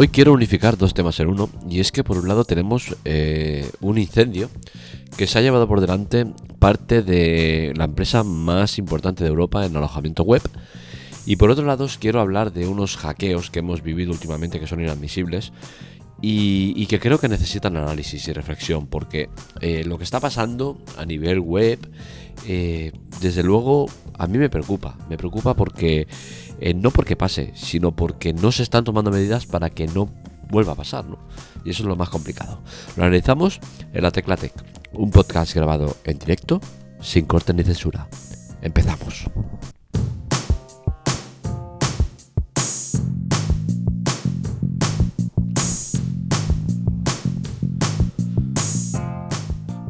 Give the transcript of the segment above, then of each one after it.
Hoy quiero unificar dos temas en uno y es que por un lado tenemos eh, un incendio que se ha llevado por delante parte de la empresa más importante de Europa en alojamiento web. Y por otro lado os quiero hablar de unos hackeos que hemos vivido últimamente que son inadmisibles y, que creo que necesitan análisis y reflexión porque eh, lo que está pasando a nivel web eh, desde luego a mí me preocupa, me preocupa porque eh, no porque pase, sino porque no se están tomando medidas para que no vuelva a pasar. Y eso es lo más complicado. Lo analizamos en la Tecla Tech, un podcast grabado en directo, sin corte ni censura. Empezamos.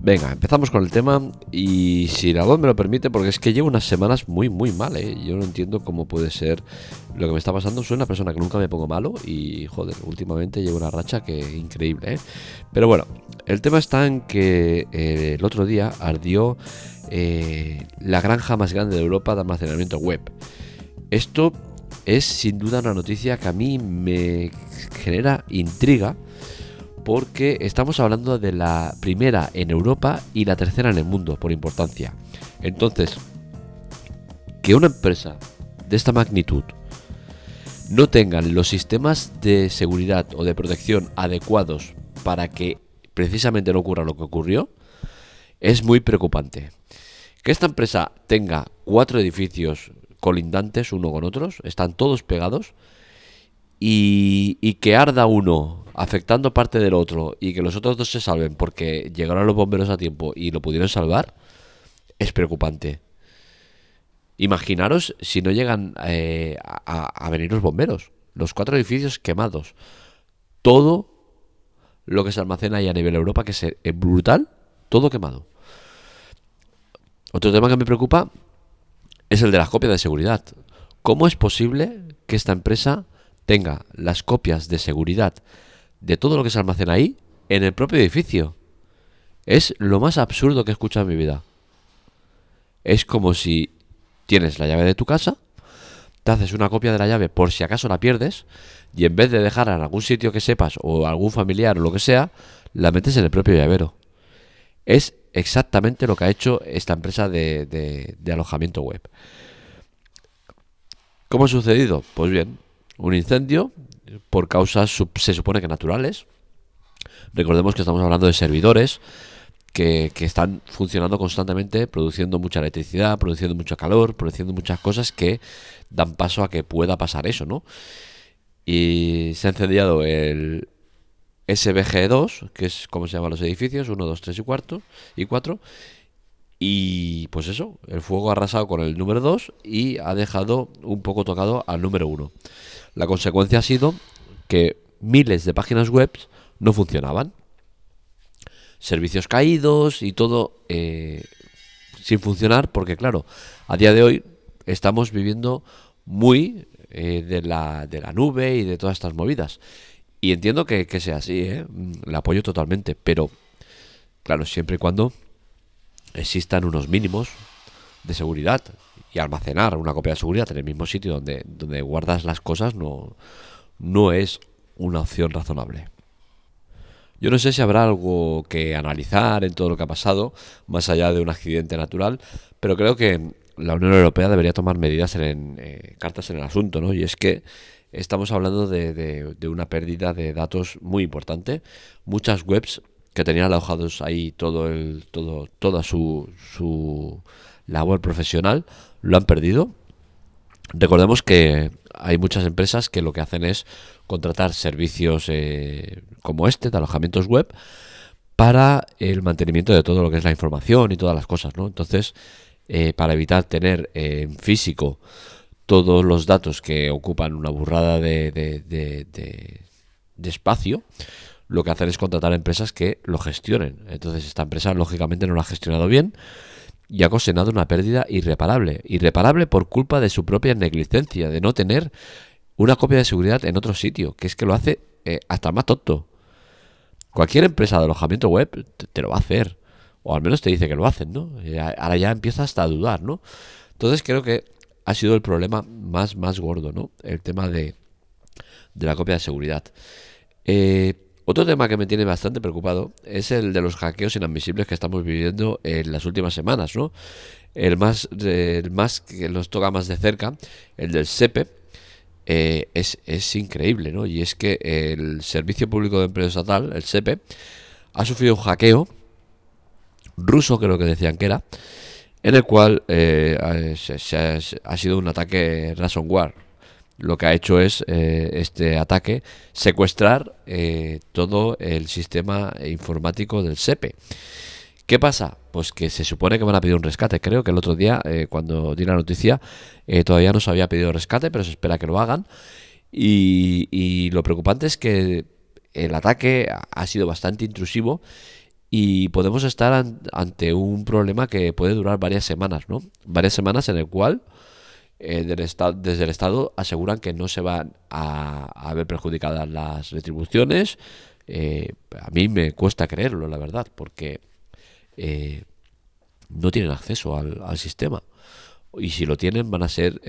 Venga, empezamos con el tema y si la voz me lo permite, porque es que llevo unas semanas muy, muy mal, ¿eh? Yo no entiendo cómo puede ser lo que me está pasando. Soy una persona que nunca me pongo malo y, joder, últimamente llevo una racha que increíble, ¿eh? Pero bueno, el tema está en que eh, el otro día ardió eh, la granja más grande de Europa de almacenamiento web. Esto es sin duda una noticia que a mí me genera intriga porque estamos hablando de la primera en Europa y la tercera en el mundo por importancia. Entonces, que una empresa de esta magnitud no tenga los sistemas de seguridad o de protección adecuados para que precisamente no ocurra lo que ocurrió, es muy preocupante. Que esta empresa tenga cuatro edificios colindantes uno con otros, están todos pegados, y, y que arda uno afectando parte del otro y que los otros dos se salven porque llegaron los bomberos a tiempo y lo pudieron salvar, es preocupante. Imaginaros si no llegan eh, a, venir los bomberos. Los cuatro edificios quemados. Todo lo que se almacena ahí a nivel Europa, que es eh, brutal, todo quemado. Otro tema que me preocupa es el de las copias de seguridad. ¿Cómo es posible que esta empresa tenga las copias de seguridad de todo lo que se almacena ahí en el propio edificio. Es lo más absurdo que he escuchado en mi vida. Es como si tienes la llave de tu casa, te haces una copia de la llave por si acaso la pierdes, y en vez de dejarla en algún sitio que sepas o algún familiar o lo que sea, la metes en el propio llavero. Es exactamente lo que ha hecho esta empresa de, de alojamiento web. ¿Cómo ha sucedido? Pues bien, un incendio por causas se supone que naturales. Recordemos que estamos hablando de servidores que, están funcionando constantemente, produciendo mucha electricidad, produciendo mucho calor, produciendo muchas cosas que dan paso a que pueda pasar eso, ¿no? Y se ha encendido el SBG2, que es como se llaman los edificios, 1, 2, 3 y 4, y 4. Y pues eso, el fuego ha arrasado con el número 2 y ha dejado un poco tocado al número 1. La consecuencia ha sido que miles de páginas web no funcionaban. Servicios caídos y todo eh, sin funcionar porque claro, a día de hoy estamos viviendo muy eh, de, la, de la nube y de todas estas movidas. Y entiendo que, sea así, ¿eh? la apoyo totalmente, pero claro, siempre y cuando existan unos mínimos de seguridad y almacenar una copia de seguridad en el mismo sitio donde, donde guardas las cosas no, no es una opción razonable. Yo no sé si habrá algo que analizar en todo lo que ha pasado, más allá de un accidente natural, pero creo que la Unión Europea debería tomar medidas en, eh, cartas en el asunto, ¿no? Y es que estamos hablando de, de, una pérdida de datos muy importante. Muchas webs que tenían alojados ahí todo el, todo, toda su, su labor profesional lo han perdido. Recordemos que hay muchas empresas que lo que hacen es contratar servicios eh, como este, de alojamientos web, para el mantenimiento de todo lo que es la información y todas las cosas, ¿no? Entonces, eh, para evitar tener en físico todos los datos que ocupan una burrada de, de, de espacio, lo que hacen es contratar empresas que lo gestionen. Entonces, esta empresa, lógicamente, no lo ha gestionado bien y ha ocasionado una pérdida irreparable. Irreparable por culpa de su propia negligencia, de no tener una copia de seguridad en otro sitio, que es que lo hace eh, hasta más tonto. Cualquier empresa de alojamiento web te, lo va a hacer, o al menos te dice que lo hacen, ¿no? ahora ya empieza hasta a dudar, ¿no? Entonces creo que ha sido el problema más, más gordo, ¿no? El tema de, de la copia de seguridad. Eh, otro tema que me tiene bastante preocupado es el de los hackeos inadmisibles que estamos viviendo en las últimas semanas, ¿no? El más, el más que nos toca más de cerca, el del SEPE, eh, es, es, increíble, ¿no? Y es que el Servicio Público de Empleo Estatal, el SEPE, ha sufrido un hackeo ruso, creo que decían que era, en el cual eh, ha sido un ataque ransomware. Lo que ha hecho es eh, este ataque secuestrar eh, todo el sistema informático del SEPE. ¿Qué pasa? Pues que se supone que van a pedir un rescate. Creo que el otro día, cuando di la noticia, todavía no se había pedido rescate, pero se espera que lo hagan. Y, y lo preocupante es que el ataque ha sido bastante intrusivo y podemos estar ante un problema que puede durar varias semanas, ¿no? Varias semanas en el cual eh, desde el Estado aseguran que no se van a, ver perjudicadas las retribuciones. Eh, a mí me cuesta creerlo, la verdad, porque eh, no tienen acceso al, sistema. Y si lo tienen, van a ser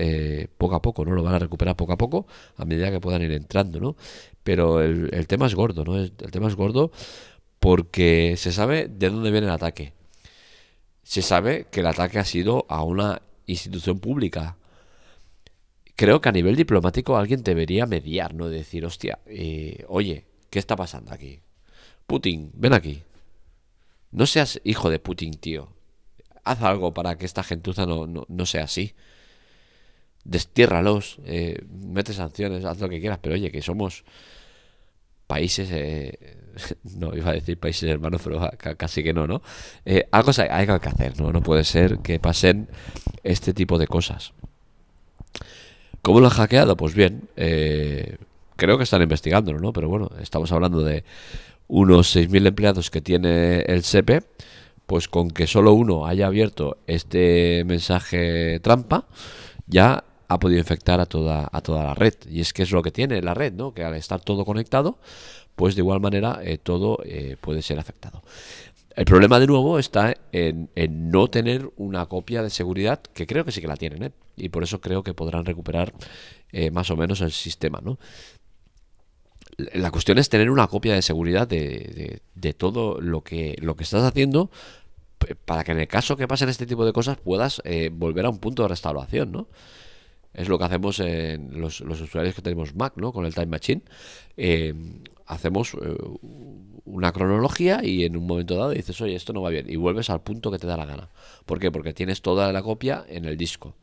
poco a poco, ¿no? Lo van a recuperar poco a poco a medida que puedan ir entrando, ¿no? Pero el tema es gordo, ¿no? El tema es gordo porque se sabe de dónde viene el ataque. Se sabe que el ataque ha sido a una institución pública. Creo que a nivel diplomático alguien debería mediar, ¿no? Decir, hostia, eh, oye, ¿qué está pasando aquí? Putin, ven aquí. No seas hijo de Putin, tío. Haz algo para que esta gentuza no, no, sea así. Destiérralos, eh, mete sanciones, haz lo que quieras, pero oye, que somos países, eh, no iba a decir países hermanos, pero casi que no, ¿no? Eh, algo hay que hacer, ¿no? No puede ser que pasen este tipo de cosas. ¿Cómo lo han hackeado? Pues bien, eh, creo que están investigándolo, ¿no? Pero bueno, estamos hablando de unos 6.000 empleados que tiene el SEPE, pues con que solo uno haya abierto este mensaje trampa, ya ha podido infectar a toda, a toda la red. Y es que es lo que tiene la red, ¿no? Que al estar todo conectado, pues de igual manera eh, todo eh, puede ser afectado. El problema de nuevo está en, no tener una copia de seguridad, que creo que sí que la tienen, ¿eh? y por eso creo que podrán recuperar más o menos el sistema. ¿no? La cuestión es tener una copia de seguridad de, todo lo que, lo que estás haciendo para que en el caso que pasen este tipo de cosas puedas volver a un punto de restauración, ¿no? Es lo que hacemos en los, usuarios que tenemos Mac, ¿no? Con el Time Machine. Eh, hacemos eh, una cronología y en un momento dado dices, oye, esto no va bien. Y vuelves al punto que te da la gana. ¿Por qué? Porque tienes toda la copia en el disco.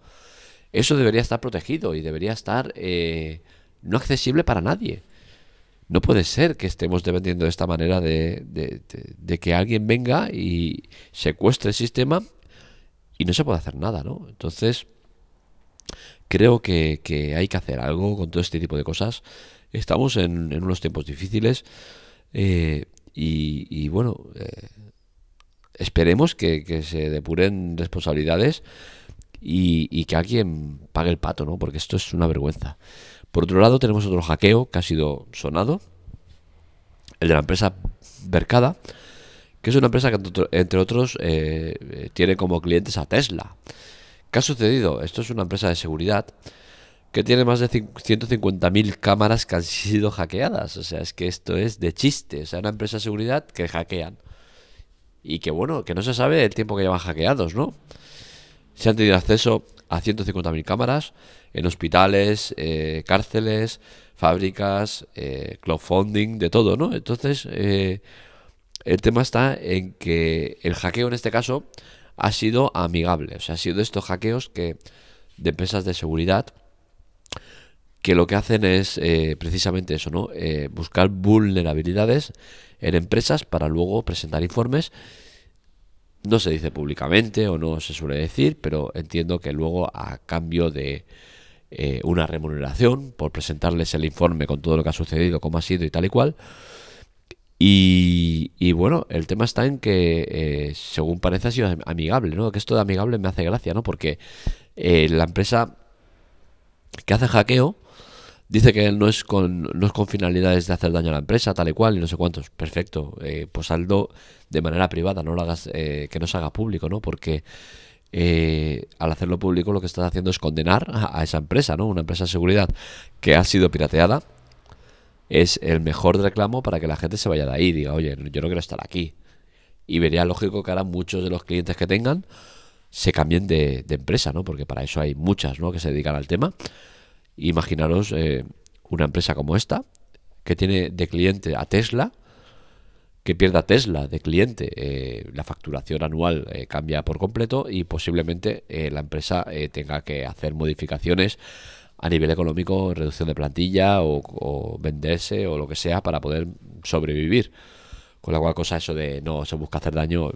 Eso debería estar protegido y debería estar eh, no accesible para nadie. No puede ser que estemos dependiendo de esta manera de, de, que alguien venga y secuestre el sistema y no se puede hacer nada, ¿no? Entonces, creo que, hay que hacer algo con todo este tipo de cosas. Estamos en, unos tiempos difíciles eh, y, bueno, eh, esperemos que, se depuren responsabilidades y, que alguien pague el pato, ¿no? Porque esto es una vergüenza. Por otro lado, tenemos otro hackeo que ha sido sonado, el de la empresa Bercada, que es una empresa que, entre otros, eh, tiene como clientes a Tesla. ¿Qué ha sucedido? Esto es una empresa de seguridad que tiene más de 150.000 cámaras que han sido hackeadas. O sea, es que esto es de chiste. O sea, una empresa de seguridad que hackean. Y que bueno, que no se sabe el tiempo que llevan hackeados, ¿no? Se han tenido acceso a 150.000 cámaras en hospitales, eh, cárceles, fábricas, eh, crowdfunding, de todo, ¿no? Entonces, eh, el tema está en que el hackeo en este caso ha sido amigable. O sea, ha sido estos hackeos que de empresas de seguridad que lo que hacen es eh, precisamente eso, ¿no? Eh, buscar vulnerabilidades en empresas para luego presentar informes. No se dice públicamente o no se suele decir, pero entiendo que luego a cambio de eh, una remuneración por presentarles el informe con todo lo que ha sucedido, cómo ha sido y tal y cual, y, bueno, el tema está en que, según parece, ha sido amigable, ¿no? Que esto de amigable me hace gracia, ¿no? Porque la empresa que hace hackeo dice que no es con no es con finalidades de hacer daño a la empresa, tal y cual, y no sé cuántos. Perfecto, eh, pues saldo de manera privada, no lo hagas, eh, que no se haga público, ¿no? Porque al hacerlo público lo que estás haciendo es condenar a, a esa empresa, ¿no? Una empresa de seguridad que ha sido pirateada es el mejor reclamo para que la gente se vaya de ahí y diga, oye, yo no quiero estar aquí. Y vería lógico que ahora muchos de los clientes que tengan se cambien de, empresa, ¿no? Porque para eso hay muchas, ¿no? Que se dedican al tema. Imaginaros eh, una empresa como esta, que tiene de cliente a Tesla, que pierda Tesla de cliente, eh, la facturación anual eh, cambia por completo y posiblemente la empresa tenga que hacer modificaciones a nivel económico, reducción de plantilla o, venderse o lo que sea para poder sobrevivir. Con la cual cosa eso de no se busca hacer daño,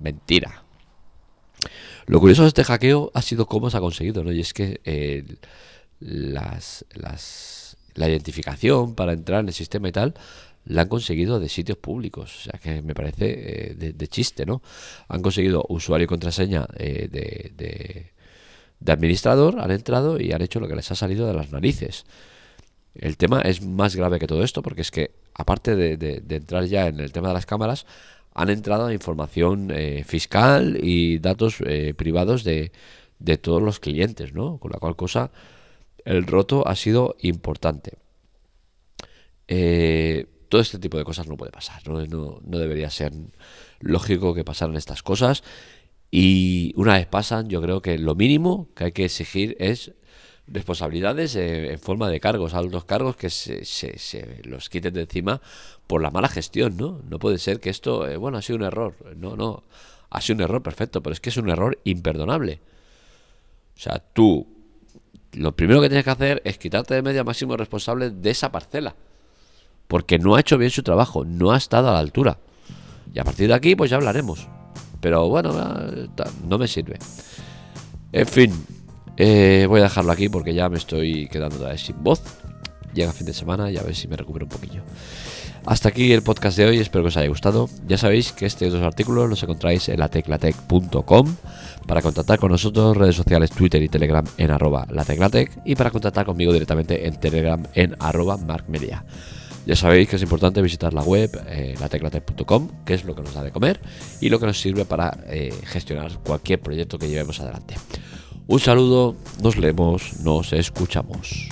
mentira. Lo curioso de este hackeo ha sido cómo se ha conseguido, ¿no? Y es que las, las, la identificación para entrar en el sistema y tal la han conseguido de sitios públicos. O sea que me parece eh, de, chiste, ¿no? Han conseguido usuario y contraseña eh, de de administrador han entrado y han hecho lo que les ha salido de las narices. El tema es más grave que todo esto porque es que, aparte de, entrar ya en el tema de las cámaras, han entrado a información eh, fiscal y datos eh, privados de, todos los clientes, ¿no? Con la cual cosa, el roto ha sido importante. Eh, todo este tipo de cosas no puede pasar, ¿no? No, no debería ser lógico que pasaran estas cosas y una vez pasan, yo creo que lo mínimo que hay que exigir es responsabilidades eh, en forma de cargos, altos cargos que se, se, los quiten de encima por la mala gestión, ¿no? No puede ser que esto, eh, bueno, ha sido un error. No, no, ha sido un error perfecto, pero es que es un error imperdonable. O sea, tú, lo primero que tienes que hacer es quitarte de medio máximo responsable de esa parcela. Porque no ha hecho bien su trabajo, no ha estado a la altura. Y a partir de aquí, pues ya hablaremos. Pero bueno, no me sirve. En fin, eh, voy a dejarlo aquí porque ya me estoy quedando sin voz. Llega fin de semana y a ver si me recupero un poquillo. Hasta aquí el podcast de hoy, espero que os haya gustado. Ya sabéis que este y otros artículos los encontráis en lateclatec.com. Para contactar con nosotros, redes sociales Twitter y Telegram en arroba lateclatec y para contactar conmigo directamente en Telegram en arroba markmedia. Ya sabéis que es importante visitar la web, eh, lateclatec.com, que es lo que nos da de comer y lo que nos sirve para eh, gestionar cualquier proyecto que llevemos adelante. Un saludo, nos leemos, nos escuchamos.